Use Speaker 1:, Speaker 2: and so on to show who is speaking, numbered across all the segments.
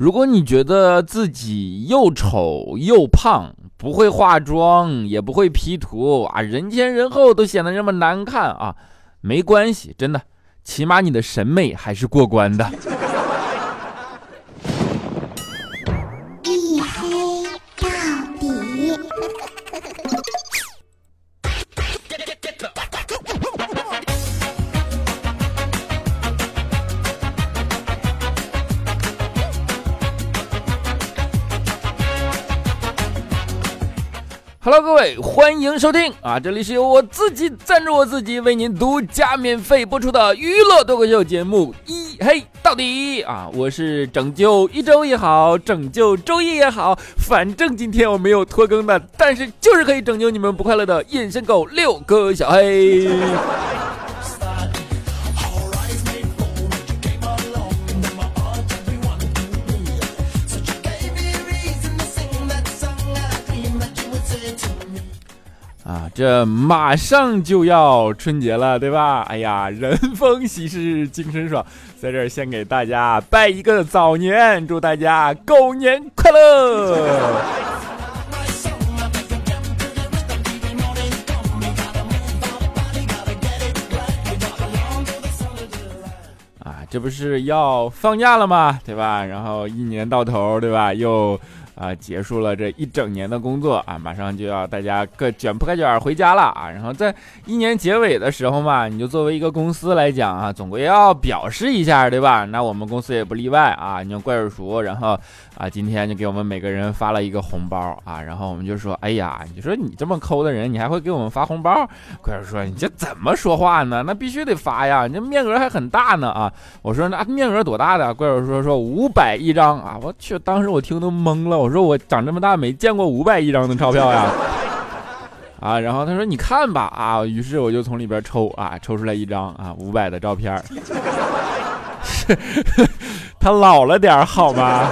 Speaker 1: 如果你觉得自己又丑又胖，不会化妆，也不会 P 图啊，人前人后都显得这么难看啊，没关系，真的，起码你的审美还是过关的。Hello，各位，欢迎收听啊！这里是由我自己赞助我自己，为您独家免费播出的娱乐脱口秀节目《一黑到底》啊！我是拯救一周也好，拯救周一也好，反正今天我没有拖更的，但是就是可以拯救你们不快乐的隐身狗六哥小黑。这马上就要春节了，对吧？哎呀，人逢喜事精神爽，在这儿先给大家拜一个早年，祝大家狗年快乐！啊，这不是要放假了吗？对吧？然后一年到头，对吧？又。啊，结束了这一整年的工作啊，马上就要大家各卷铺盖卷回家了啊。然后在一年结尾的时候嘛，你就作为一个公司来讲啊，总归要表示一下，对吧？那我们公司也不例外啊。你像怪叔叔，然后啊，今天就给我们每个人发了一个红包啊。然后我们就说，哎呀，你说你这么抠的人，你还会给我们发红包？怪叔说，你这怎么说话呢？那必须得发呀，你这面额还很大呢啊。我说那面额多大的？怪叔叔说说五百一张啊。我去，当时我听都懵了，我。我说我长这么大没见过五百一张的钞票呀，啊，然后他说你看吧啊，于是我就从里边抽啊，抽出来一张啊五百的照片，他老了点好吗？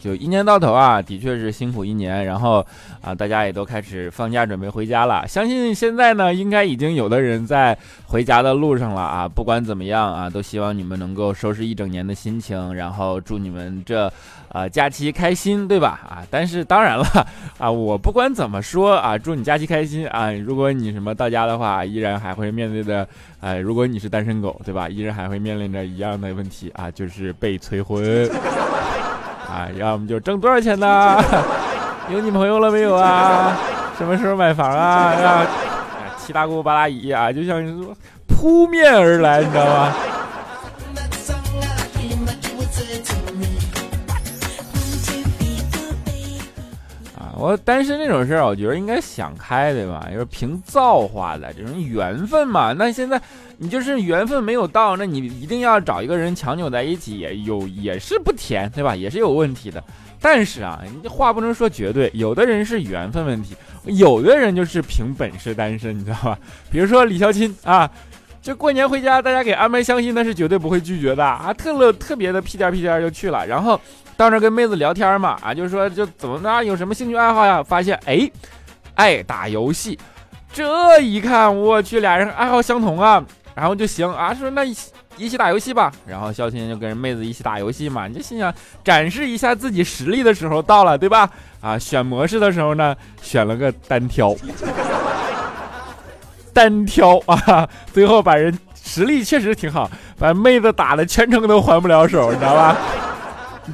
Speaker 1: 就一年到头啊，的确是辛苦一年，然后啊，大家也都开始放假准备回家了。相信现在呢，应该已经有的人在回家的路上了啊。不管怎么样啊，都希望你们能够收拾一整年的心情，然后祝你们这啊假期开心，对吧？啊，但是当然了啊，我不管怎么说啊，祝你假期开心啊。如果你什么到家的话，依然还会面对的，哎，如果你是单身狗，对吧？依然还会面临着一样的问题啊，就是被催婚。啊，要么就挣多少钱呢？有女朋友了没有啊？什么时候买房啊？啊，七大姑八大姨啊，就像说扑面而来，你知道吗？我单身这种事儿，我觉得应该想开，对吧？就是凭造化的这种缘分嘛。那现在。你就是缘分没有到，那你一定要找一个人强扭在一起，也有也是不甜，对吧？也是有问题的。但是啊，你话不能说绝对，有的人是缘分问题，有的人就是凭本事单身，你知道吧？比如说李孝钦啊，就过年回家，大家给安排相亲，那是绝对不会拒绝的啊，特乐特别的屁颠屁颠就去了，然后到那跟妹子聊天嘛，啊，就是说就怎么着，有什么兴趣爱好呀？发现哎，爱打游戏，这一看我去，俩人爱好相同啊。然后就行啊，说那一起打游戏吧。然后肖钦就跟人妹子一起打游戏嘛，你就心想展示一下自己实力的时候到了，对吧？啊，选模式的时候呢，选了个单挑，单挑啊，最后把人实力确实挺好，把妹子打的全程都还不了手，你知道吧？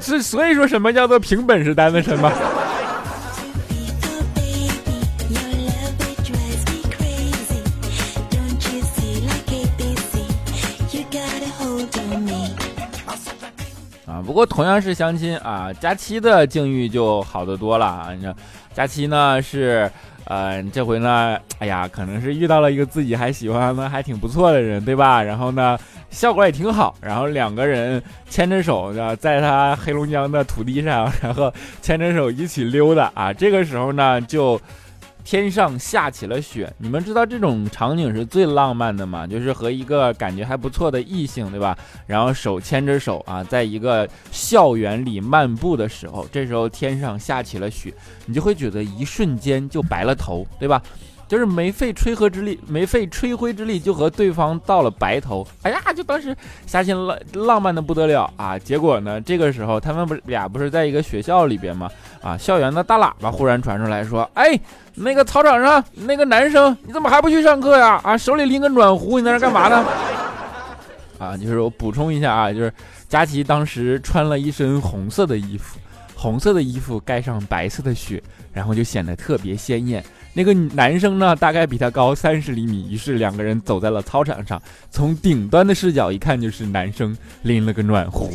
Speaker 1: 是所以说什么叫做凭本事单的身吗？不过同样是相亲啊，佳期的境遇就好得多了啊！你说，佳期呢是，呃，这回呢，哎呀，可能是遇到了一个自己还喜欢的还挺不错的人，对吧？然后呢，效果也挺好，然后两个人牵着手，在他黑龙江的土地上，然后牵着手一起溜达啊！这个时候呢，就。天上下起了雪，你们知道这种场景是最浪漫的吗？就是和一个感觉还不错的异性，对吧？然后手牵着手啊，在一个校园里漫步的时候，这时候天上下起了雪，你就会觉得一瞬间就白了头，对吧？就是没费吹灰之力，没费吹灰之力就和对方到了白头。哎呀，就当时瞎心浪浪漫的不得了啊！结果呢，这个时候他们不俩不是在一个学校里边吗？啊，校园的大喇叭忽然传出来说：“哎，那个操场上那个男生，你怎么还不去上课呀？啊，手里拎个暖壶，你在那干嘛呢？” 啊，就是我补充一下啊，就是佳琪当时穿了一身红色的衣服，红色的衣服盖上白色的雪，然后就显得特别鲜艳。那个男生呢，大概比他高三十厘米，于是两个人走在了操场上。从顶端的视角一看，就是男生拎了个暖壶。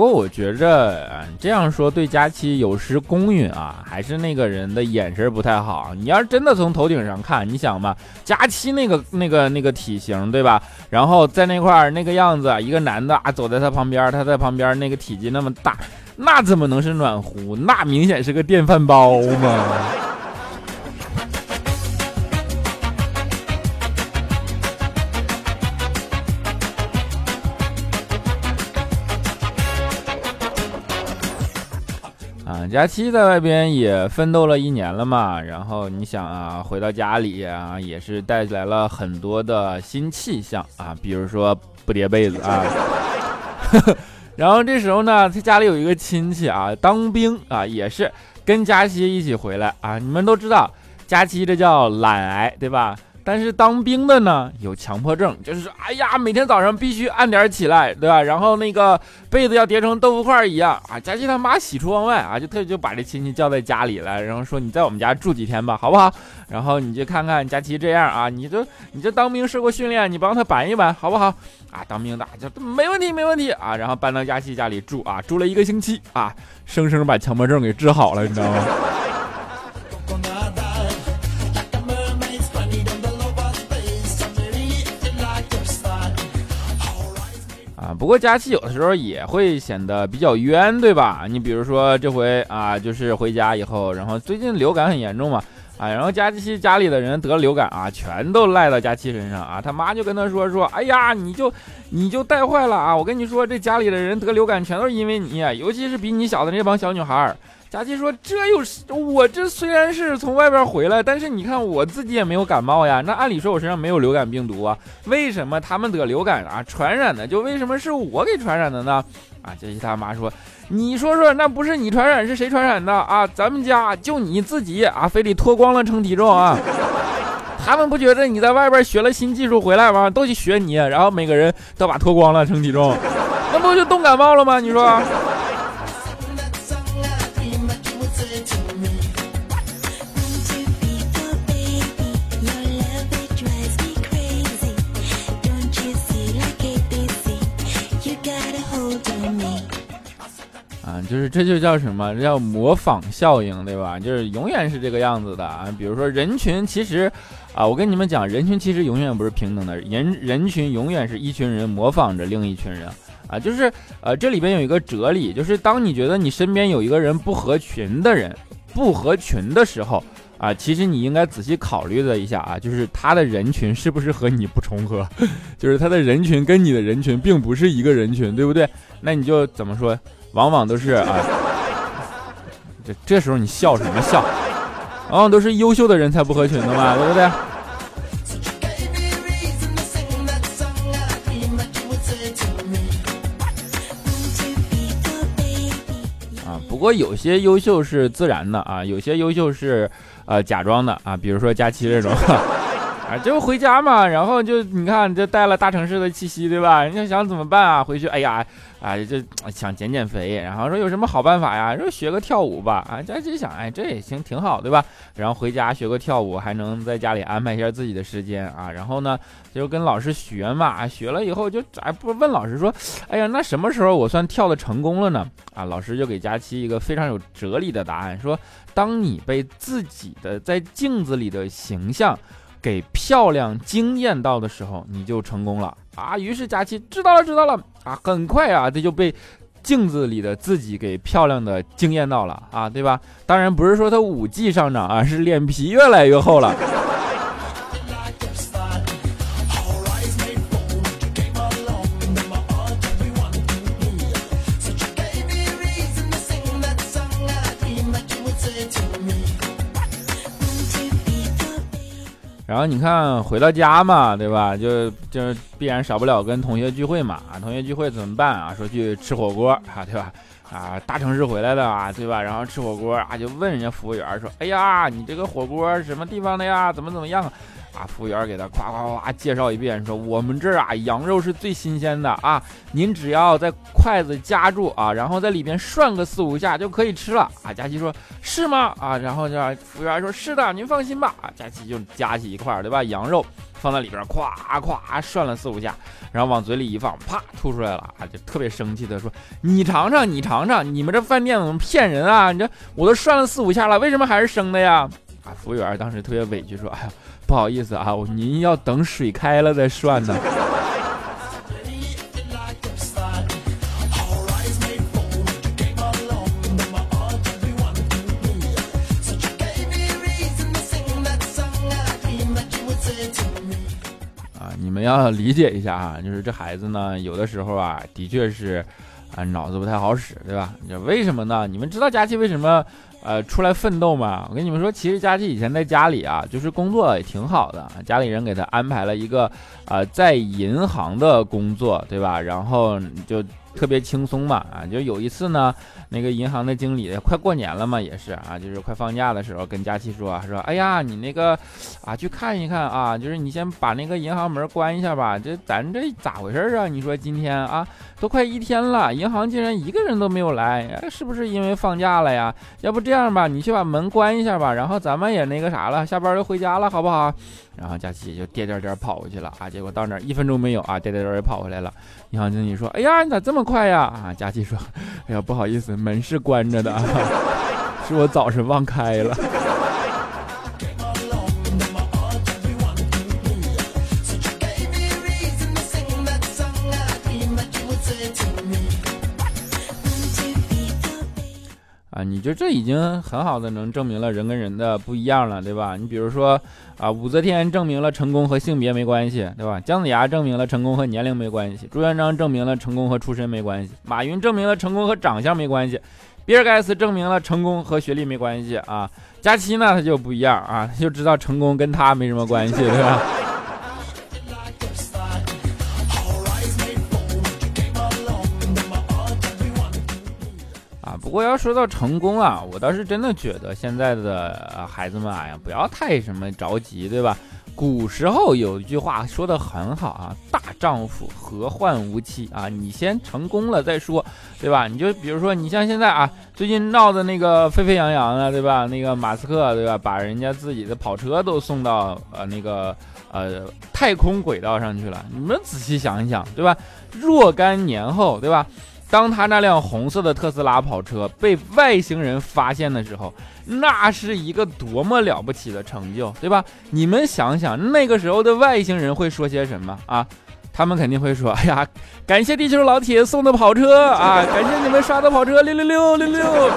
Speaker 1: 不过我觉着，这样说对佳期有失公允啊，还是那个人的眼神不太好。你要是真的从头顶上看，你想吧，佳期那个那个那个体型，对吧？然后在那块那个样子，一个男的啊走在他旁边，他在旁边那个体积那么大，那怎么能是暖壶？那明显是个电饭煲嘛。佳期在外边也奋斗了一年了嘛，然后你想啊，回到家里啊，也是带来了很多的新气象啊，比如说不叠被子啊。然后这时候呢，他家里有一个亲戚啊，当兵啊，也是跟佳期一起回来啊。你们都知道，佳期这叫懒癌，对吧？但是当兵的呢有强迫症，就是说，哎呀，每天早上必须按点起来，对吧？然后那个被子要叠成豆腐块一样啊。佳琪他妈喜出望外啊，就特就把这亲戚叫在家里来，然后说你在我们家住几天吧，好不好？然后你就看看佳琪这样啊，你就你就当兵受过训练，你帮他板一板，好不好？啊，当兵的就没问题，没问题啊。然后搬到佳琪家里住啊，住了一个星期啊，生生把强迫症给治好了，你知道吗？不过佳期有的时候也会显得比较冤，对吧？你比如说这回啊，就是回家以后，然后最近流感很严重嘛，啊，然后佳期家里的人得流感啊，全都赖到佳期身上啊，他妈就跟他说说，哎呀，你就你就带坏了啊！我跟你说，这家里的人得流感全都是因为你，尤其是比你小的那帮小女孩儿。佳琪说：“这又是我这虽然是从外边回来，但是你看我自己也没有感冒呀。那按理说我身上没有流感病毒啊，为什么他们得流感啊传染的，就为什么是我给传染的呢？啊，佳琪他妈说，你说说那不是你传染是谁传染的啊？咱们家就你自己啊，非得脱光了称体重啊。他们不觉得你在外边学了新技术回来吗？都去学你，然后每个人都把脱光了称体重，那不就冻感冒了吗？你说？”就是这就叫什么？叫模仿效应，对吧？就是永远是这个样子的啊。比如说人群，其实啊，我跟你们讲，人群其实永远不是平等的，人人群永远是一群人模仿着另一群人啊。就是呃，这里边有一个哲理，就是当你觉得你身边有一个人不合群的人不合群的时候啊，其实你应该仔细考虑了一下啊，就是他的人群是不是和你不重合？就是他的人群跟你的人群并不是一个人群，对不对？那你就怎么说？往往都是啊，这这时候你笑什么笑？往往都是优秀的人才不合群的嘛，对不对？啊，不过有些优秀是自然的啊，有些优秀是呃假装的啊，比如说佳期这种。啊，就回家嘛，然后就你看，就带了大城市的气息，对吧？人家想怎么办啊？回去，哎呀，啊，就想减减肥，然后说有什么好办法呀？说学个跳舞吧，啊，佳琪想，哎，这也行，挺好，对吧？然后回家学个跳舞，还能在家里安排一下自己的时间啊。然后呢，就跟老师学嘛，学了以后就哎不问老师说，哎呀，那什么时候我算跳的成功了呢？啊，老师就给佳琪一个非常有哲理的答案，说，当你被自己的在镜子里的形象。给漂亮惊艳到的时候，你就成功了啊！于是佳琪知道了，知道了啊！很快啊，这就被镜子里的自己给漂亮的惊艳到了啊，对吧？当然不是说他武技上涨啊，是脸皮越来越厚了。然后你看回到家嘛，对吧？就就必然少不了跟同学聚会嘛。啊，同学聚会怎么办啊？说去吃火锅啊，对吧？啊，大城市回来的啊，对吧？然后吃火锅啊，就问人家服务员说：“哎呀，你这个火锅什么地方的呀？怎么怎么样？”啊，服务员给他夸夸夸介绍一遍，说：“我们这儿啊，羊肉是最新鲜的啊，您只要在筷子夹住啊，然后在里边涮个四五下就可以吃了。”啊，佳琪说：“是吗？”啊，然后就服务员说：“是的，您放心吧。”啊，佳琪就夹起一块儿，对吧？羊肉放在里边，夸夸涮了四五下，然后往嘴里一放，啪吐出来了啊，就特别生气的说：“你尝尝，你尝尝，你们这饭店怎么骗人啊？你这我都涮了四五下了，为什么还是生的呀？”啊，服务员当时特别委屈说：“哎呀。”不好意思啊，您要等水开了再涮呢。啊，你们要理解一下啊，就是这孩子呢，有的时候啊，的确是啊，脑子不太好使，对吧？你为什么呢？你们知道佳琪为什么？呃，出来奋斗嘛，我跟你们说，其实佳琪以前在家里啊，就是工作也挺好的，家里人给他安排了一个啊，在银行的工作，对吧？然后就。特别轻松嘛，啊，就有一次呢，那个银行的经理快过年了嘛，也是啊，就是快放假的时候，跟佳琪说说，哎呀，你那个啊，去看一看啊，就是你先把那个银行门关一下吧，这咱这咋回事啊？你说今天啊，都快一天了，银行竟然一个人都没有来，是不是因为放假了呀？要不这样吧，你去把门关一下吧，然后咱们也那个啥了，下班就回家了，好不好？然后佳琪就颠颠颠跑过去了啊，结果到那儿一分钟没有啊，颠颠颠也跑回来了。银行经理说：“哎呀，你咋这么快呀？”啊，佳琪说：“哎呀，不好意思，门是关着的，是我早晨忘开了。”啊，你就这已经很好的能证明了人跟人的不一样了，对吧？你比如说啊，武则天证明了成功和性别没关系，对吧？姜子牙证明了成功和年龄没关系，朱元璋证明了成功和出身没关系，马云证明了成功和长相没关系，比尔盖茨证明了成功和学历没关系啊。佳期呢，他就不一样啊，他就知道成功跟他没什么关系，对吧？不过要说到成功啊，我倒是真的觉得现在的孩子们，哎呀，不要太什么着急，对吧？古时候有一句话说的很好啊，“大丈夫何患无妻”啊，你先成功了再说，对吧？你就比如说，你像现在啊，最近闹的那个沸沸扬扬的，对吧？那个马斯克，对吧？把人家自己的跑车都送到呃那个呃太空轨道上去了，你们仔细想一想，对吧？若干年后，对吧？当他那辆红色的特斯拉跑车被外星人发现的时候，那是一个多么了不起的成就，对吧？你们想想，那个时候的外星人会说些什么啊？他们肯定会说：“哎呀，感谢地球老铁送的跑车啊，感谢你们刷的跑车，六六六六六。”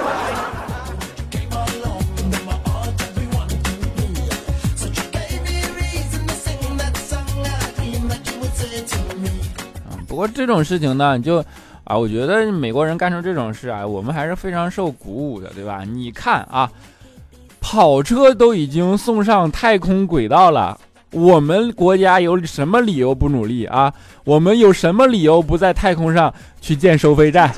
Speaker 1: 不过这种事情呢，你就。啊，我觉得美国人干出这种事啊，我们还是非常受鼓舞的，对吧？你看啊，跑车都已经送上太空轨道了，我们国家有什么理由不努力啊？我们有什么理由不在太空上去建收费站？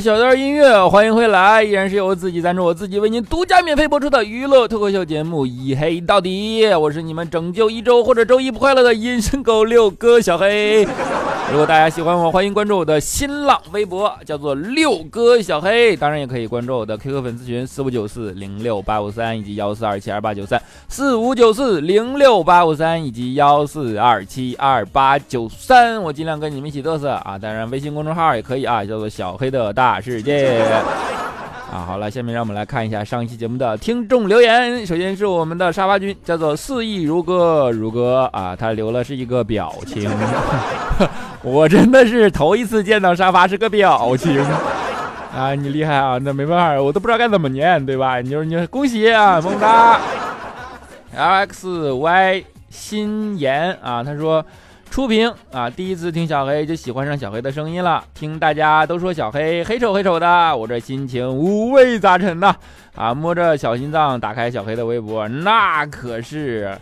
Speaker 1: 小段音乐，欢迎回来，依然是由我自己赞助，我自己为您独家免费播出的娱乐脱口秀节目《一黑到底》，我是你们拯救一周或者周一不快乐的隐身狗六哥小黑。如果大家喜欢我，欢迎关注我的新浪微博，叫做六哥小黑。当然也可以关注我的 QQ 粉丝群四五九四零六八五三以及幺四二七二八九三四五九四零六八五三以及幺四二七二八九三。我尽量跟你们一起嘚瑟啊！当然微信公众号也可以啊，叫做小黑的大世界。啊，好了，下面让我们来看一下上一期节目的听众留言。首先是我们的沙发君，叫做肆意如歌如歌啊，他留了是一个表情，我真的是头一次见到沙发是个表情啊，你厉害啊，那没办法，我都不知道该怎么念，对吧？你就是你恭喜啊，么么哒。L X Y 心言啊，他说。初评啊，第一次听小黑就喜欢上小黑的声音了。听大家都说小黑黑丑黑丑的，我这心情五味杂陈呐。啊，摸着小心脏打开小黑的微博，那可是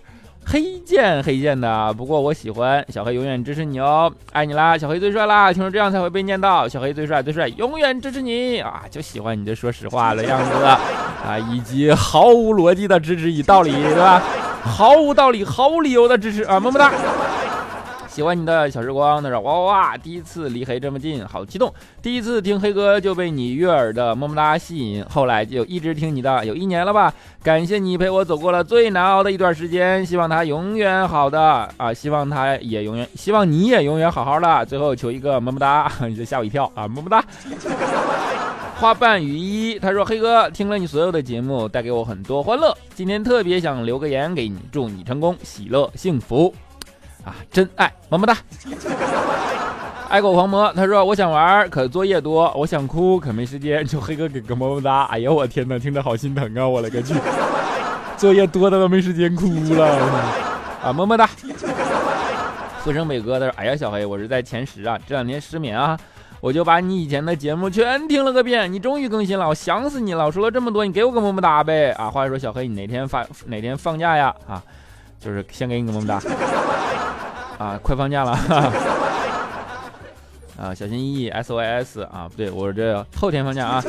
Speaker 1: 黑键黑键的。不过我喜欢小黑，永远支持你哦，爱你啦，小黑最帅啦！听说这样才会被念到，小黑最帅最帅，永远支持你啊！就喜欢你这说实话的样子啊，以及毫无逻辑的支持与道理，对吧？毫无道理、毫无理由的支持啊，么么哒。喜欢你的小时光，他说哇哇哇！第一次离黑这么近，好激动！第一次听黑哥就被你悦耳的么么哒吸引，后来就一直听你的，有一年了吧？感谢你陪我走过了最难熬的一段时间，希望他永远好的啊！希望他也永远，希望你也永远好好的。最后求一个么么哒，你就吓我一跳啊！么么哒。花瓣雨衣，他说黑哥听了你所有的节目，带给我很多欢乐，今天特别想留个言给你，祝你成功、喜乐、幸福。啊，真爱，么么哒！爱狗狂魔，他说我想玩，可作业多；我想哭，可没时间。就黑哥给个么么哒！哎呀，我天哪，听着好心疼啊！我勒个去，作业多的都没时间哭了啊！么么哒！富生北哥他说，哎呀，小黑，我是在前十啊，这两天失眠啊，我就把你以前的节目全听了个遍。你终于更新了，我想死你了！我说了这么多，你给我个么么哒呗！啊，话说小黑，你哪天发哪天放假呀？啊，就是先给你个么么哒。啊，快放假了！啊，小心翼翼，SOS 啊，不对，我这后天放假啊。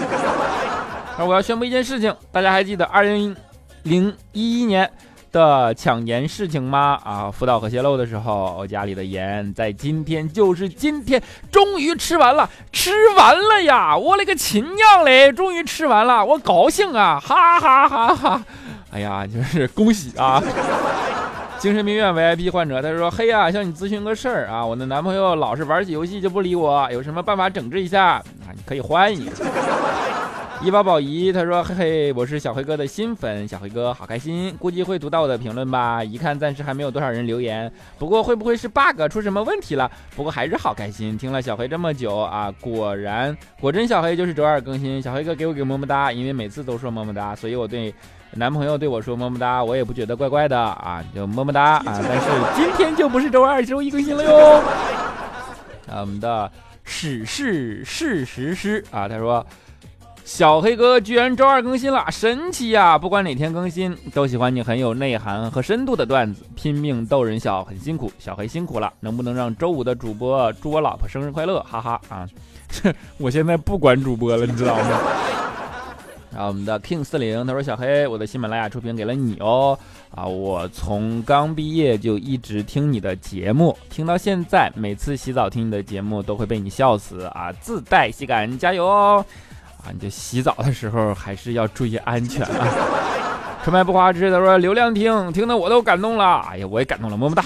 Speaker 1: 而我要宣布一件事情，大家还记得二零零一年的抢盐事情吗？啊，福岛核泄漏的时候，我家里的盐在今天就是今天终于吃完了，吃完了呀！我勒个亲娘嘞，终于吃完了，我高兴啊！哈哈哈哈！哎呀，就是恭喜啊！精神病院 VIP 患者，他说：“嘿呀，向你咨询个事儿啊，我的男朋友老是玩起游戏就不理我，有什么办法整治一下啊？你可以换一个。”医保宝仪，他说：“嘿嘿，我是小黑哥的新粉，小黑哥好开心，估计会读到我的评论吧？一看暂时还没有多少人留言，不过会不会是 bug 出什么问题了？不过还是好开心，听了小黑这么久啊，果然果真小黑就是周二更新，小黑哥给我个么么哒，因为每次都说么么哒，所以我对。”男朋友对我说么么哒，我也不觉得怪怪的啊，就么么哒啊。但是今天就不是周二，周一更新了哟。啊，我们的史事事实师啊，他说小黑哥居然周二更新了，神奇呀！不管哪天更新，都喜欢你很有内涵和深度的段子，拼命逗人笑，很辛苦，小黑辛苦了。能不能让周五的主播祝我老婆生日快乐？哈哈啊，我现在不管主播了，你知道吗？然后我们的 King 四零他说：“小黑，我的喜马拉雅出品给了你哦，啊，我从刚毕业就一直听你的节目，听到现在，每次洗澡听你的节目都会被你笑死啊，自带喜感，加油哦！啊，你这洗澡的时候还是要注意安全啊。”纯白不花枝他说：“流量听，听得我都感动了，哎呀，我也感动了，么么哒。”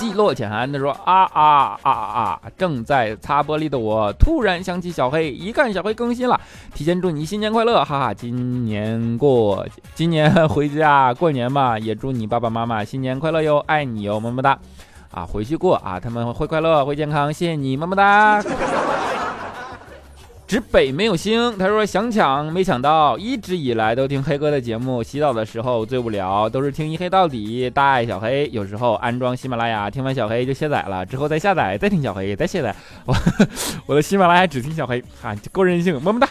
Speaker 1: 寂落浅寒，他说啊啊啊啊！正在擦玻璃的我，突然想起小黑，一看小黑更新了，提前祝你新年快乐，哈哈！今年过，今年回家过年嘛，也祝你爸爸妈妈新年快乐哟，爱你哟，么么哒！啊，回去过啊，他们会快乐，会健康，谢谢你，么么哒。指北没有星，他说想抢没抢到，一直以来都听黑哥的节目，洗澡的时候最无聊，都是听一黑到底，大爱小黑。有时候安装喜马拉雅，听完小黑就卸载了，之后再下载，再听小黑，再卸载。我我的喜马拉雅只听小黑，啊，够任性，么么哒。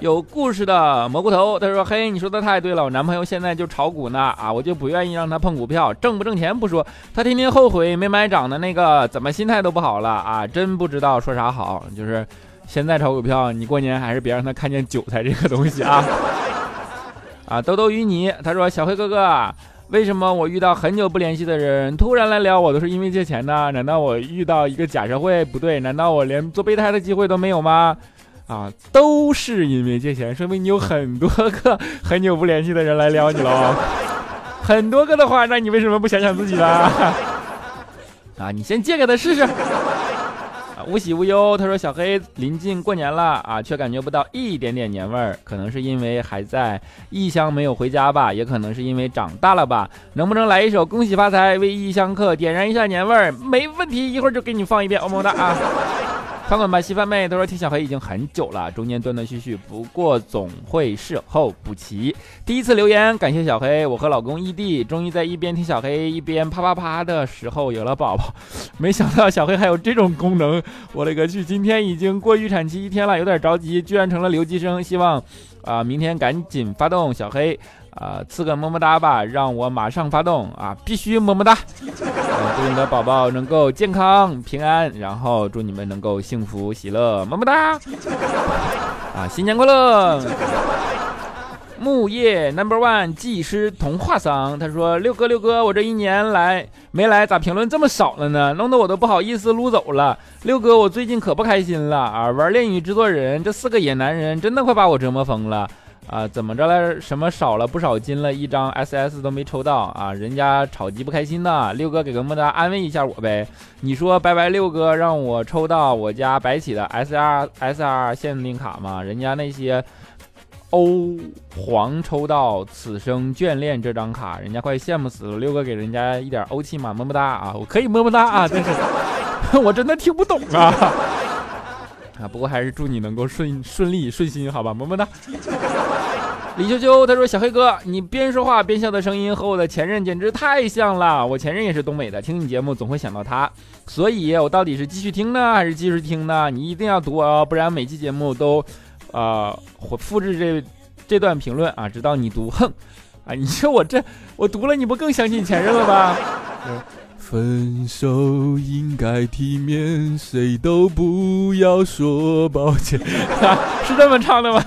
Speaker 1: 有故事的蘑菇头，他说：“嘿，你说的太对了，我男朋友现在就炒股呢，啊，我就不愿意让他碰股票，挣不挣钱不说，他天天后悔没买涨的那个，怎么心态都不好了啊？真不知道说啥好。就是现在炒股票，你过年还是别让他看见韭菜这个东西啊。啊，兜兜与你，他说小黑哥哥，为什么我遇到很久不联系的人突然来聊我，都是因为借钱呢？难道我遇到一个假社会？不对，难道我连做备胎的机会都没有吗？”啊，都是因为借钱，说明你有很多个很久不联系的人来撩你喽。很多个的话，那你为什么不想想自己呢？啊，你先借给他试试。啊无喜无忧。他说：“小黑临近过年了啊，却感觉不到一点点年味儿，可能是因为还在异乡没有回家吧，也可能是因为长大了吧。能不能来一首《恭喜发财》，为异乡客点燃一下年味儿？没问题，一会儿就给你放一遍，么么哒啊！”翻滚吧，稀饭妹！都说听小黑已经很久了，中间断断续续，不过总会事后补齐。第一次留言，感谢小黑，我和老公异地，终于在一边听小黑一边啪啪啪的时候有了宝宝。没想到小黑还有这种功能，我勒个去！今天已经过预产期一天了，有点着急，居然成了留级生。希望啊，明天赶紧发动小黑。啊，赐个么么哒吧，让我马上发动啊！必须么么哒！祝你的宝宝能够健康平安，然后祝你们能够幸福喜乐，么么哒！啊，新年快乐！木叶 Number One 技师童话桑，他说：六哥六哥，我这一年来没来，咋评论这么少了呢？弄得我都不好意思撸走了。六哥，我最近可不开心了啊！玩恋与制作人这四个野男人真的快把我折磨疯了。啊，怎么着了？什么少了不少金了？一张 SS 都没抽到啊！人家炒鸡不开心呢。六哥给个么哒安慰一下我呗。你说拜拜六哥让我抽到我家白起的 SR SR 限定卡吗？人家那些欧皇抽到此生眷恋这张卡，人家快羡慕死了。六哥给人家一点欧气嘛，么么哒啊！我可以么么哒啊，但是 我真的听不懂啊。啊，不过还是祝你能够顺顺利顺心，好吧，么么哒。李秋秋他说：“小黑哥，你边说话边笑的声音和我的前任简直太像了。我前任也是东北的，听你节目总会想到他，所以我到底是继续听呢，还是继续听呢？你一定要读哦，不然每期节目都，呃，复制这这段评论啊，直到你读。哼，啊，你说我这我读了，你不更相信前任了吗？” 分手应该体面，谁都不要说抱歉，是这么唱的吗？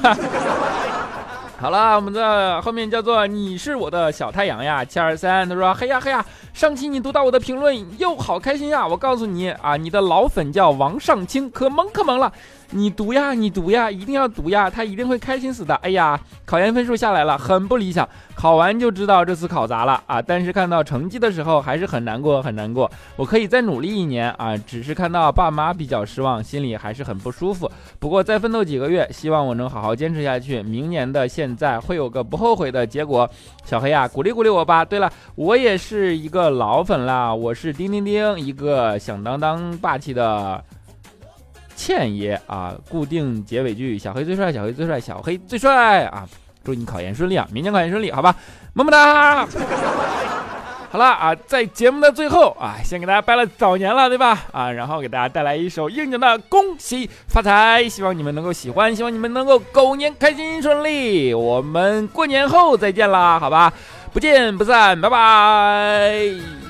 Speaker 1: 好了，我们的后面叫做你是我的小太阳呀，七二三，他说嘿呀嘿呀，上期你读到我的评论又好开心呀，我告诉你啊，你的老粉叫王尚清，可萌可萌了。你读呀，你读呀，一定要读呀，他一定会开心死的。哎呀，考研分数下来了，很不理想，考完就知道这次考砸了啊！但是看到成绩的时候还是很难过，很难过。我可以再努力一年啊，只是看到爸妈比较失望，心里还是很不舒服。不过再奋斗几个月，希望我能好好坚持下去，明年的现在会有个不后悔的结果。小黑呀，鼓励鼓励我吧。对了，我也是一个老粉啦，我是叮叮叮，一个响当当霸气的。倩爷啊，固定结尾句，小黑最帅，小黑最帅，小黑最帅啊！祝你考研顺利啊，明年考研顺利，好吧，么么哒。好了啊，在节目的最后啊，先给大家拜了早年了，对吧？啊，然后给大家带来一首应景的恭喜发财，希望你们能够喜欢，希望你们能够狗年开心顺利。我们过年后再见啦，好吧，不见不散，拜拜。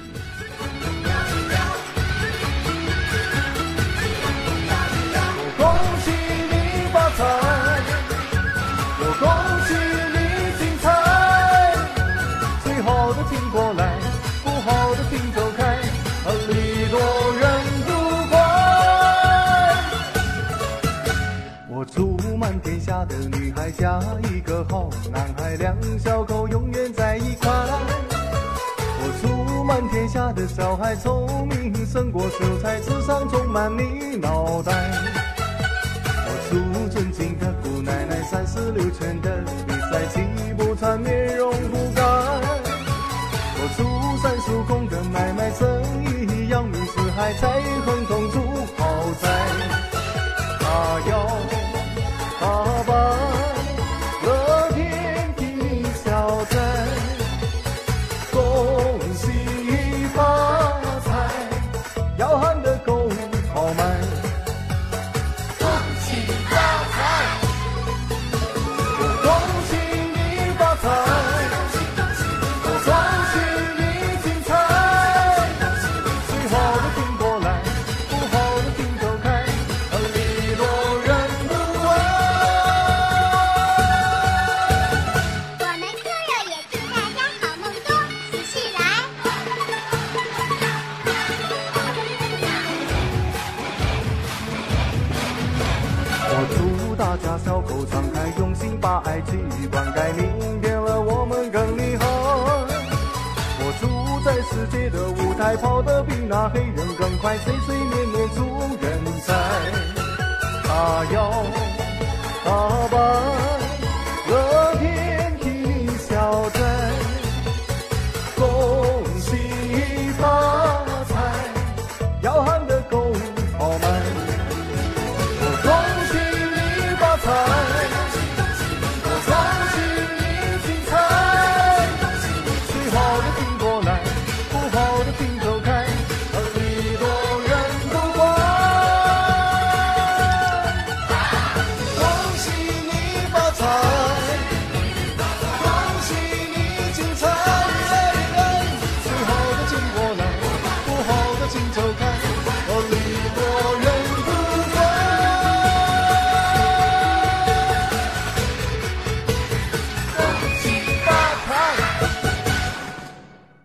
Speaker 1: 的女孩嫁一个好男孩，两小
Speaker 2: 口永远在一块。我祝满天下的小
Speaker 1: 孩聪明胜过秀才，智商充满你脑袋。我祝尊敬的姑奶奶三十六圈的比赛气不喘，面容不改。我祝三叔公的买卖生意扬名四海，在